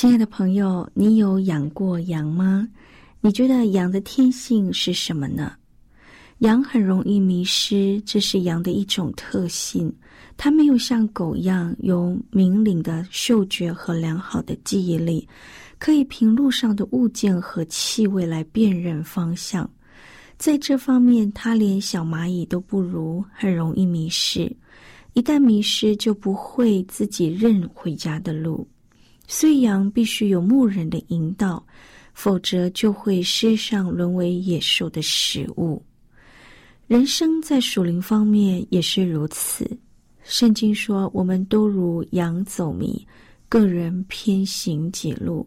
亲爱的朋友，你有养过羊吗？你觉得羊的天性是什么呢？羊很容易迷失，这是羊的一种特性。它没有像狗一样有明灵的嗅觉和良好的记忆力，可以凭路上的物件和气味来辨认方向。在这方面，它连小蚂蚁都不如，很容易迷失。一旦迷失，就不会自己认回家的路。虽羊必须有牧人的引导，否则就会失上沦为野兽的食物。人生在属灵方面也是如此。圣经说：“我们都如羊走迷，个人偏行己路。”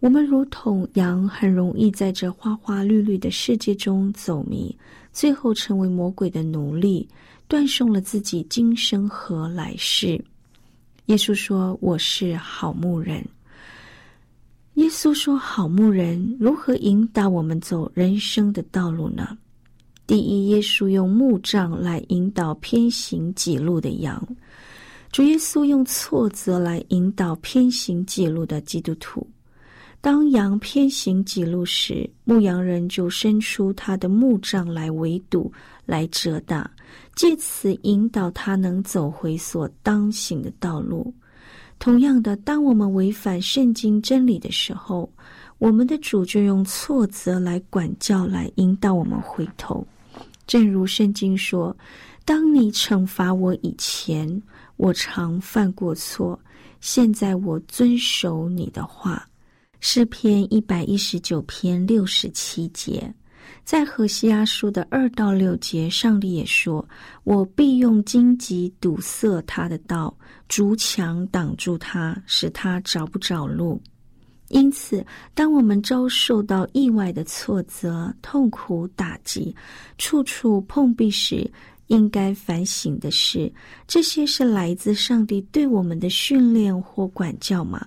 我们如同羊，很容易在这花花绿绿的世界中走迷，最后成为魔鬼的奴隶，断送了自己今生和来世。耶稣说：“我是好牧人。”耶稣说：“好牧人如何引导我们走人生的道路呢？”第一，耶稣用木杖来引导偏行己路的羊；主耶稣用挫折来引导偏行己路的基督徒。当羊偏行己路时，牧羊人就伸出他的木杖来围堵、来遮挡。借此引导他能走回所当行的道路。同样的，当我们违反圣经真理的时候，我们的主就用挫折来管教，来引导我们回头。正如圣经说：“当你惩罚我以前，我常犯过错；现在我遵守你的话。”诗篇一百一十九篇六十七节。在何西阿书的二到六节，上帝也说：“我必用荆棘堵塞他的道，竹墙挡住他，使他找不着路。”因此，当我们遭受到意外的挫折、痛苦打击、处处碰壁时，应该反省的是：这些是来自上帝对我们的训练或管教吗？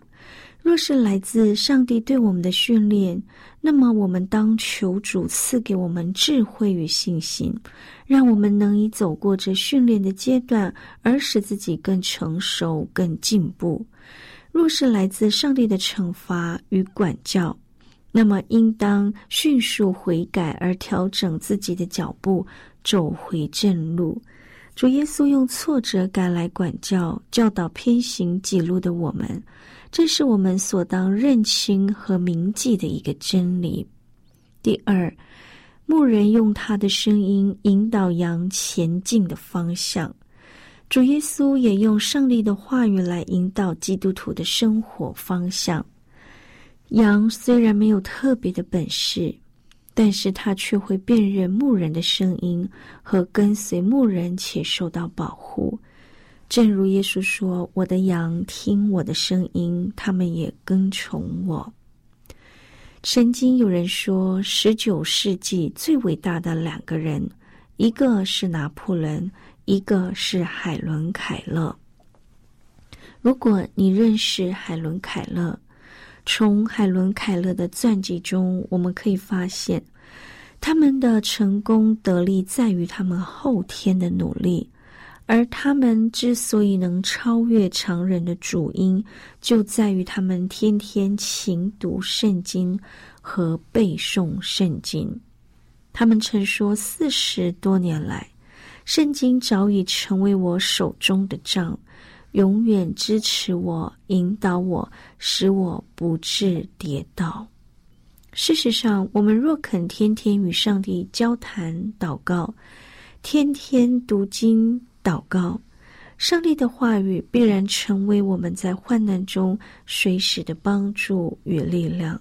若是来自上帝对我们的训练，那么我们当求主赐给我们智慧与信心，让我们能以走过这训练的阶段，而使自己更成熟、更进步。若是来自上帝的惩罚与管教，那么应当迅速悔改，而调整自己的脚步，走回正路。主耶稣用挫折感来管教、教导偏行己路的我们。这是我们所当认清和铭记的一个真理。第二，牧人用他的声音引导羊前进的方向。主耶稣也用上帝的话语来引导基督徒的生活方向。羊虽然没有特别的本事，但是他却会辨认牧人的声音和跟随牧人，且受到保护。正如耶稣说：“我的羊听我的声音，他们也跟从我。”曾经有人说，十九世纪最伟大的两个人，一个是拿破仑，一个是海伦·凯勒。如果你认识海伦·凯勒，从海伦·凯勒的传记中，我们可以发现，他们的成功得力在于他们后天的努力。而他们之所以能超越常人的主因，就在于他们天天勤读圣经和背诵圣经。他们曾说，四十多年来，圣经早已成为我手中的杖，永远支持我、引导我，使我不致跌倒。事实上，我们若肯天天与上帝交谈、祷告，天天读经、祷告，上帝的话语必然成为我们在患难中随时的帮助与力量。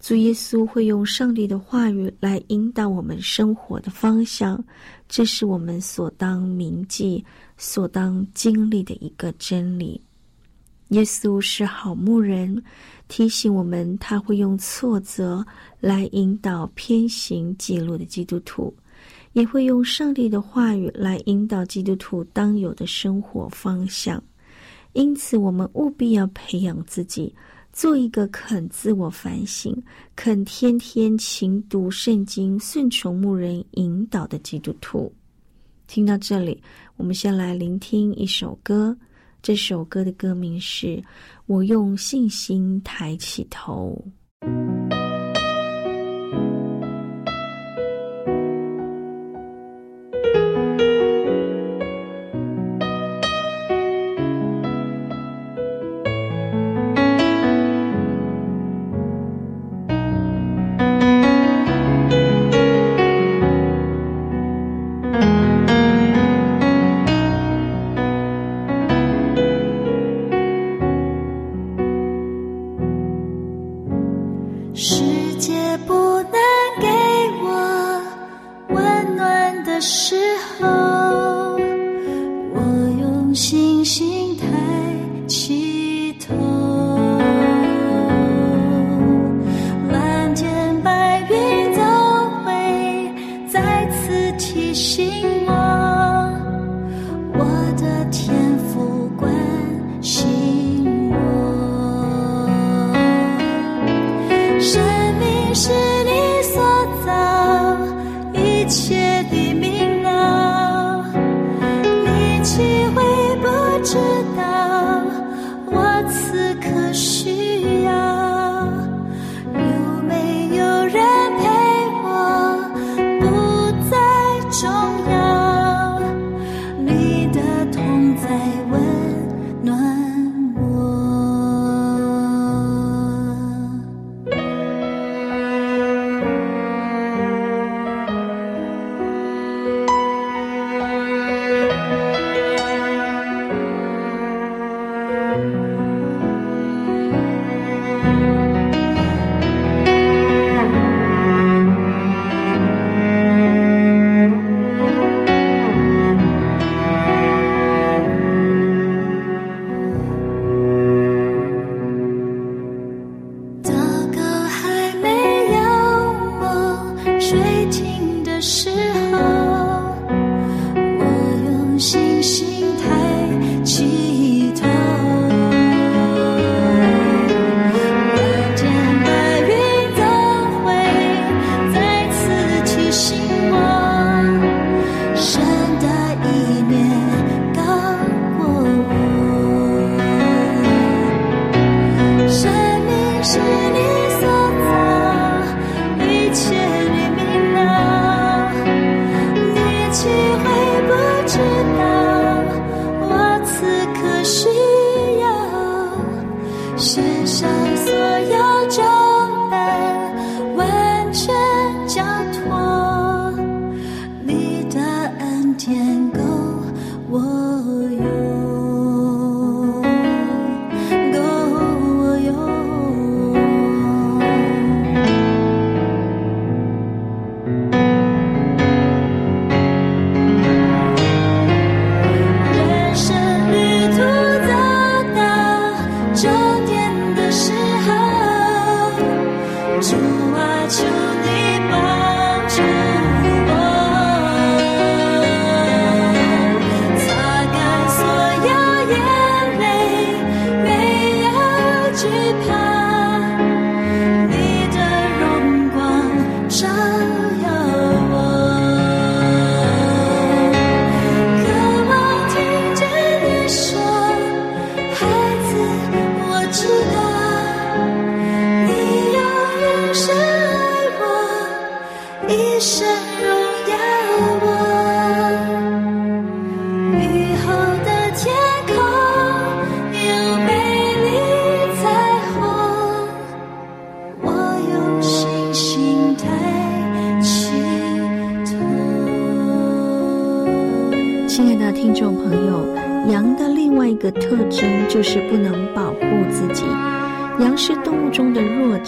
主耶稣会用上帝的话语来引导我们生活的方向，这是我们所当铭记、所当经历的一个真理。耶稣是好牧人。提醒我们，他会用挫折来引导偏行记录的基督徒，也会用上帝的话语来引导基督徒当有的生活方向。因此，我们务必要培养自己，做一个肯自我反省、肯天天勤读圣经、顺从牧人引导的基督徒。听到这里，我们先来聆听一首歌。这首歌的歌名是《我用信心抬起头》。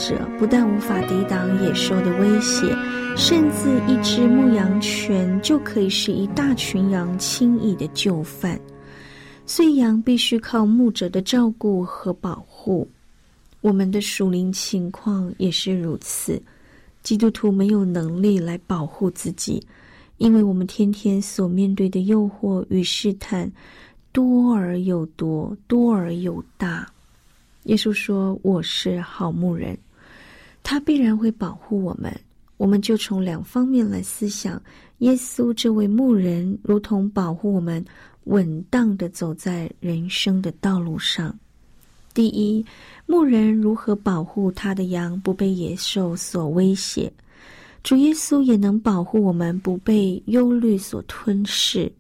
者，不但无法抵挡野兽的威胁，甚至一只牧羊犬就可以是一大群羊轻易的就范。所以，羊必须靠牧者的照顾和保护。我们的属灵情况也是如此。基督徒没有能力来保护自己，因为我们天天所面对的诱惑与试探多而又多，多而又大。耶稣说：“我是好牧人，他必然会保护我们。”我们就从两方面来思想：耶稣这位牧人，如同保护我们稳当的走在人生的道路上。第一，牧人如何保护他的羊不被野兽所威胁？主耶稣也能保护我们不被忧虑所吞噬。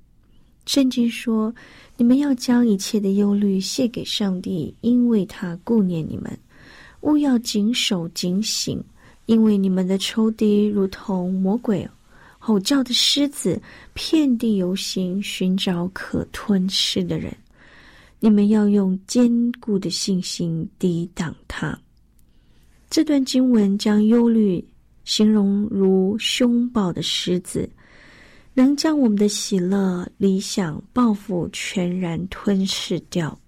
圣经说：“你们要将一切的忧虑卸给上帝，因为他顾念你们。勿要谨守警醒，因为你们的仇敌如同魔鬼，吼叫的狮子，遍地游行，寻找可吞噬的人。”你们要用坚固的信心抵挡他。这段经文将忧虑形容如凶暴的狮子，能将我们的喜乐、理想、抱负全然吞噬掉。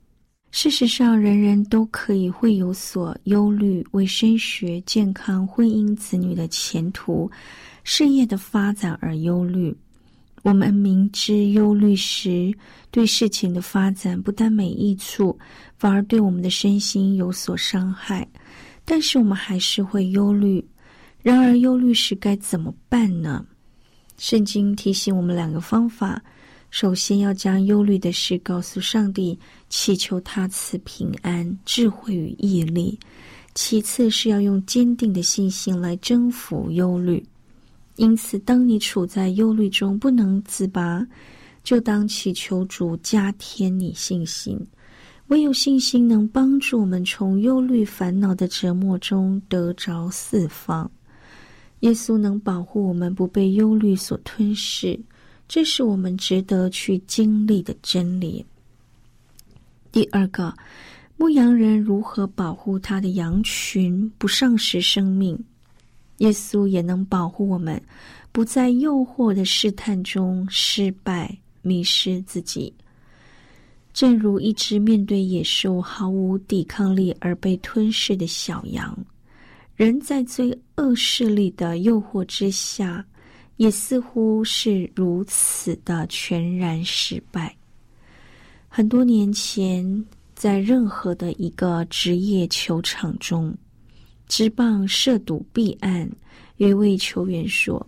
事实上，人人都可以会有所忧虑，为升学、健康、婚姻、子女的前途、事业的发展而忧虑。我们明知忧虑时，对事情的发展不但没益处，反而对我们的身心有所伤害。但是我们还是会忧虑。然而，忧虑时该怎么办呢？圣经提醒我们两个方法：首先要将忧虑的事告诉上帝，祈求他赐平安、智慧与毅力；其次是要用坚定的信心来征服忧虑。因此，当你处在忧虑中不能自拔，就当祈求主加添你信心。唯有信心能帮助我们从忧虑烦恼的折磨中得着释放。耶稣能保护我们不被忧虑所吞噬，这是我们值得去经历的真理。第二个，牧羊人如何保护他的羊群不丧失生命？耶稣也能保护我们，不在诱惑的试探中失败、迷失自己。正如一只面对野兽毫无抵抗力而被吞噬的小羊，人在最恶势力的诱惑之下，也似乎是如此的全然失败。很多年前，在任何的一个职业球场中。职棒涉赌弊案，有一位球员说：“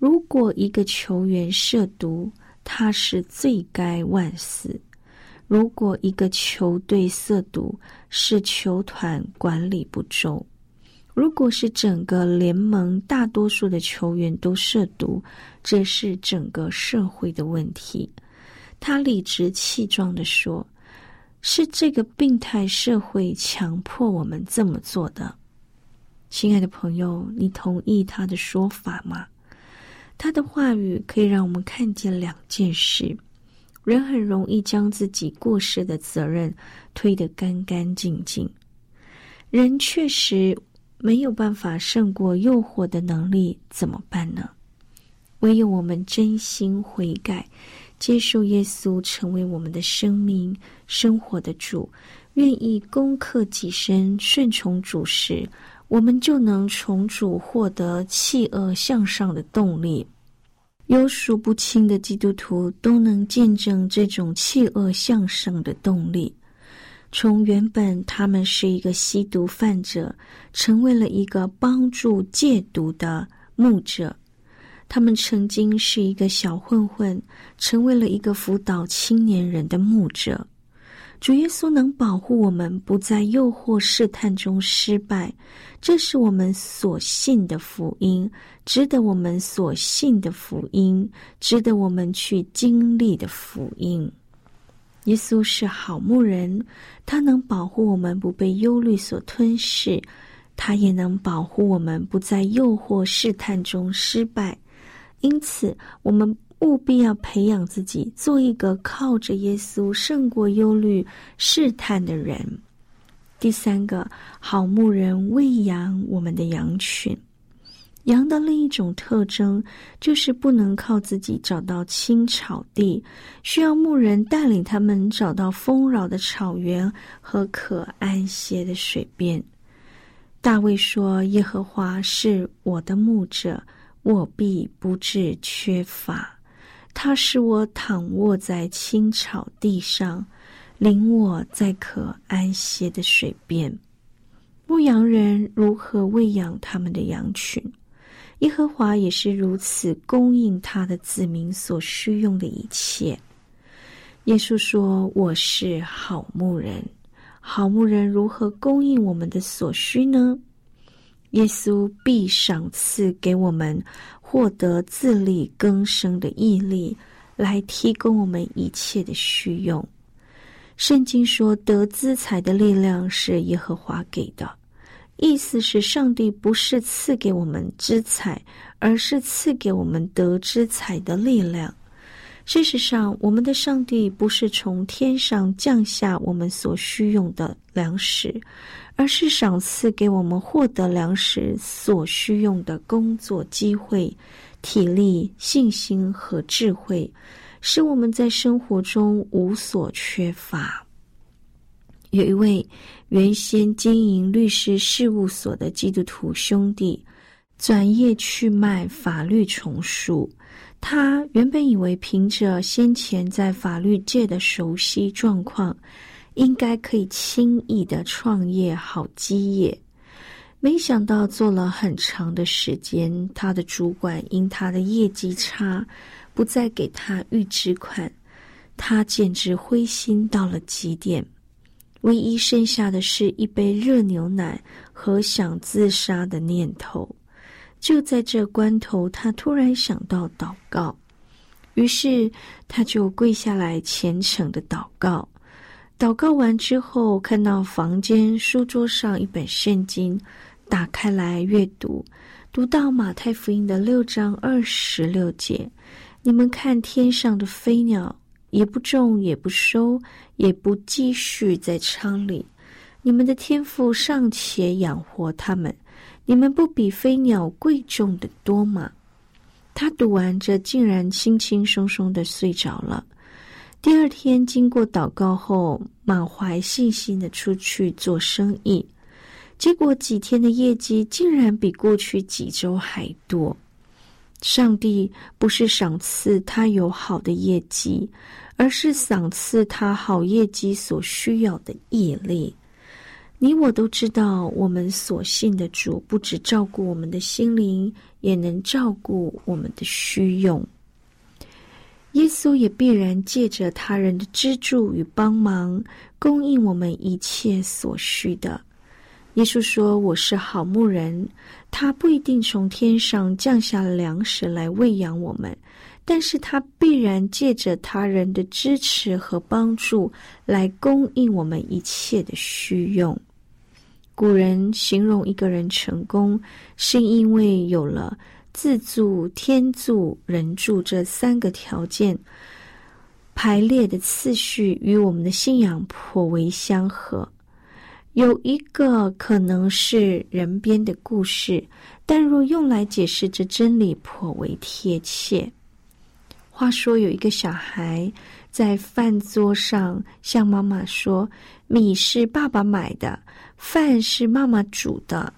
如果一个球员涉毒，他是罪该万死；如果一个球队涉毒，是球团管理不周；如果是整个联盟大多数的球员都涉毒，这是整个社会的问题。”他理直气壮的说：“是这个病态社会强迫我们这么做的。”亲爱的朋友，你同意他的说法吗？他的话语可以让我们看见两件事：人很容易将自己过失的责任推得干干净净；人确实没有办法胜过诱惑的能力，怎么办呢？唯有我们真心悔改，接受耶稣成为我们的生命生活的主，愿意攻克己身，顺从主时。我们就能从主获得弃恶向上的动力。有数不清的基督徒都能见证这种弃恶向上的动力。从原本他们是一个吸毒犯者，成为了一个帮助戒毒的牧者；他们曾经是一个小混混，成为了一个辅导青年人的牧者。主耶稣能保护我们不在诱惑试探中失败，这是我们所信的福音，值得我们所信的福音，值得我们去经历的福音。耶稣是好牧人，他能保护我们不被忧虑所吞噬，他也能保护我们不在诱惑试探中失败。因此，我们。务必要培养自己，做一个靠着耶稣胜过忧虑试探的人。第三个，好牧人喂养我们的羊群。羊的另一种特征就是不能靠自己找到青草地，需要牧人带领他们找到丰饶的草原和可安歇的水边。大卫说：“耶和华是我的牧者，我必不致缺乏。他使我躺卧在青草地上，领我在可安歇的水边。”牧羊人如何喂养他们的羊群？耶和华也是如此供应他的子民所需用的一切。耶稣说：“我是好牧人。”好牧人如何供应我们的所需呢？耶稣必赏赐给我们获得自力更生的毅力，来提供我们一切的需用。圣经说：“得资财的力量是耶和华给的。”意思是，上帝不是赐给我们知财，而是赐给我们得知财的力量。事实上，我们的上帝不是从天上降下我们所需用的粮食，而是赏赐给我们获得粮食所需用的工作机会、体力、信心和智慧，使我们在生活中无所缺乏。有一位原先经营律师事务所的基督徒兄弟，转业去卖法律丛书。他原本以为凭着先前在法律界的熟悉状况，应该可以轻易的创业好基业。没想到做了很长的时间，他的主管因他的业绩差，不再给他预支款，他简直灰心到了极点。唯一剩下的是一杯热牛奶和想自杀的念头。就在这关头，他突然想到祷告，于是他就跪下来虔诚的祷告。祷告完之后，看到房间书桌上一本圣经，打开来阅读，读到马太福音的六章二十六节：“你们看天上的飞鸟。”也不种，也不收，也不继续在仓里。你们的天赋尚且养活他们，你们不比飞鸟贵重的多吗？他读完这，竟然轻轻松松的睡着了。第二天，经过祷告后，满怀信心的出去做生意，结果几天的业绩竟然比过去几周还多。上帝不是赏赐他有好的业绩。而是赏赐他好业绩所需要的毅力。你我都知道，我们所信的主不只照顾我们的心灵，也能照顾我们的需用。耶稣也必然借着他人的资助与帮忙，供应我们一切所需的。耶稣说：“我是好牧人，他不一定从天上降下粮食来喂养我们。”但是他必然借着他人的支持和帮助来供应我们一切的需用。古人形容一个人成功，是因为有了自助、天助、人助这三个条件，排列的次序与我们的信仰颇为相合。有一个可能是人编的故事，但若用来解释这真理，颇为贴切。话说有一个小孩在饭桌上向妈妈说：“米是爸爸买的，饭是妈妈煮的，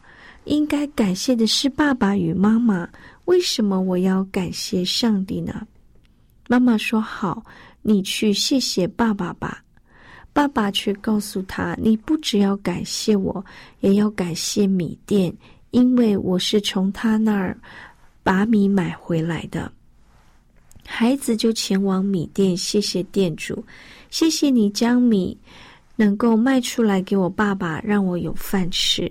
应该感谢的是爸爸与妈妈。为什么我要感谢上帝呢？”妈妈说：“好，你去谢谢爸爸吧。”爸爸却告诉他：“你不只要感谢我，也要感谢米店，因为我是从他那儿把米买回来的。”孩子就前往米店，谢谢店主，谢谢你将米能够卖出来给我爸爸，让我有饭吃。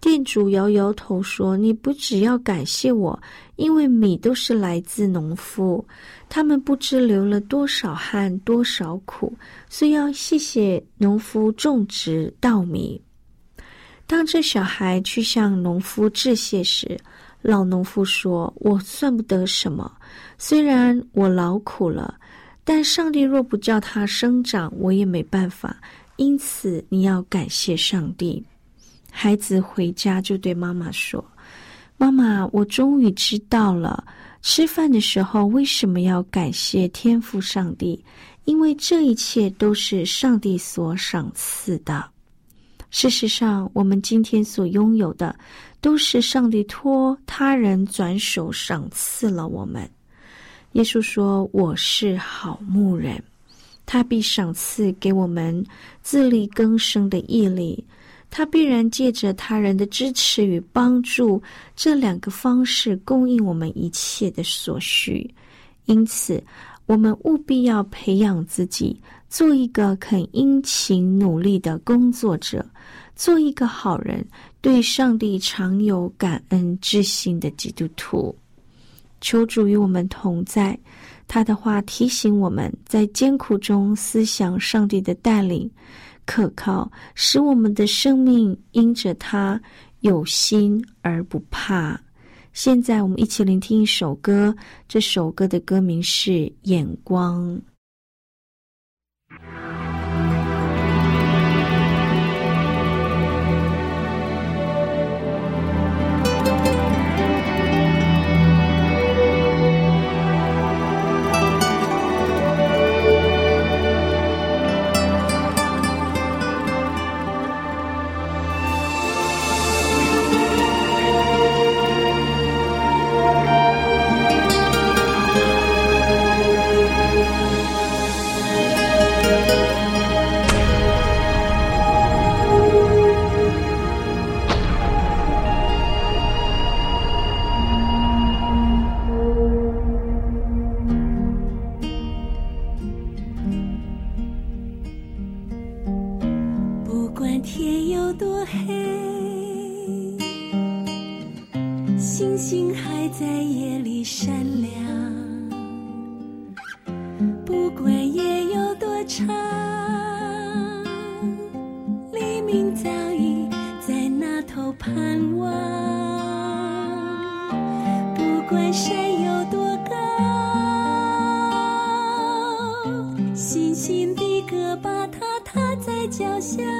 店主摇摇头说：“你不只要感谢我，因为米都是来自农夫，他们不知流了多少汗、多少苦，所以要谢谢农夫种植稻米。”当这小孩去向农夫致谢时，老农夫说：“我算不得什么，虽然我劳苦了，但上帝若不叫它生长，我也没办法。因此，你要感谢上帝。”孩子回家就对妈妈说：“妈妈，我终于知道了，吃饭的时候为什么要感谢天父上帝？因为这一切都是上帝所赏赐的。事实上，我们今天所拥有的，都是上帝托他人转手赏赐了我们。耶稣说：‘我是好牧人，他必赏赐给我们自力更生的毅力。’”他必然借着他人的支持与帮助这两个方式供应我们一切的所需，因此我们务必要培养自己，做一个肯殷勤努力的工作者，做一个好人，对上帝常有感恩之心的基督徒。求主与我们同在，他的话提醒我们在艰苦中思想上帝的带领。可靠，使我们的生命因着他有心而不怕。现在，我们一起聆听一首歌，这首歌的歌名是《眼光》。长黎明早已在那头盼望不管山有多高星星的歌把它踏在脚下。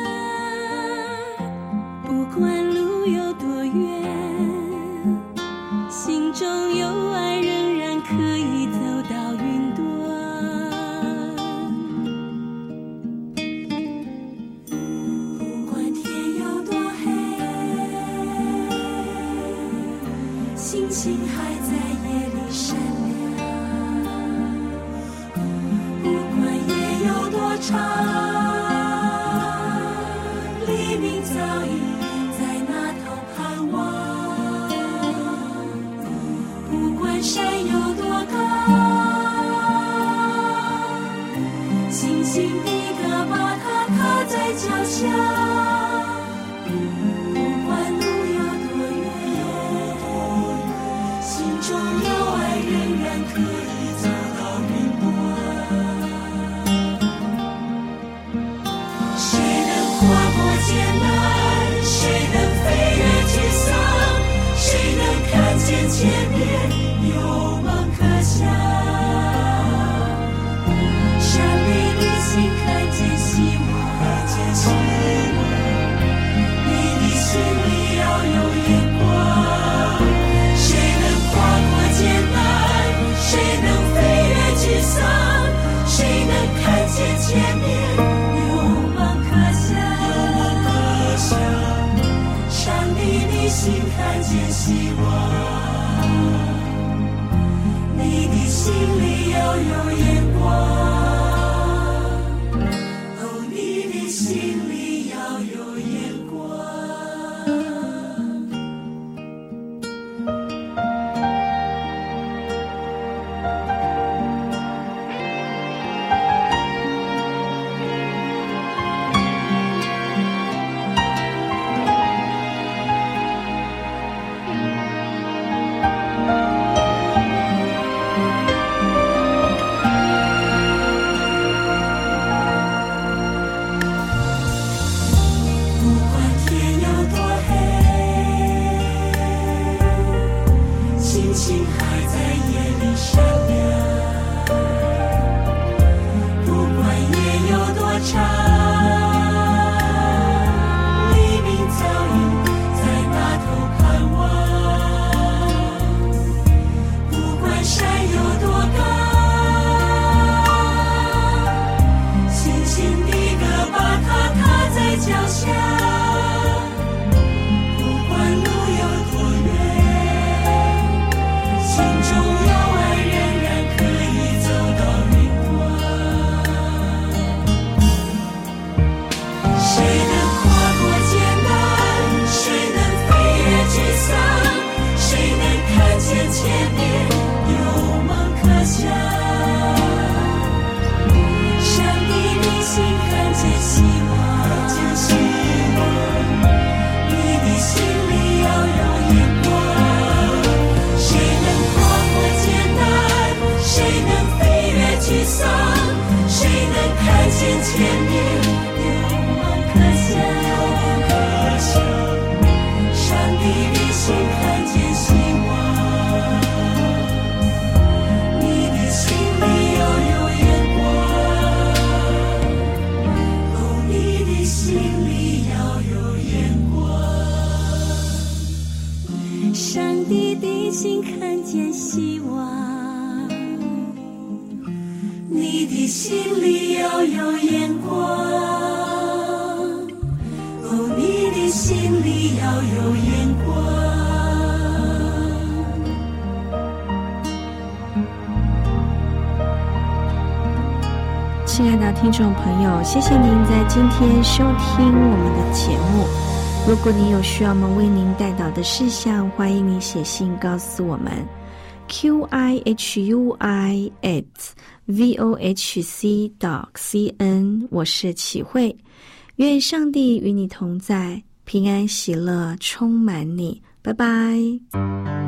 yo, yo. shine. 亲爱的听众朋友，谢谢您在今天收听我们的节目。如果你有需要我们为您带导的事项，欢迎你写信告诉我们。q i h u i at v o h c dot c n，我是启慧。愿上帝与你同在，平安喜乐充满你。拜拜。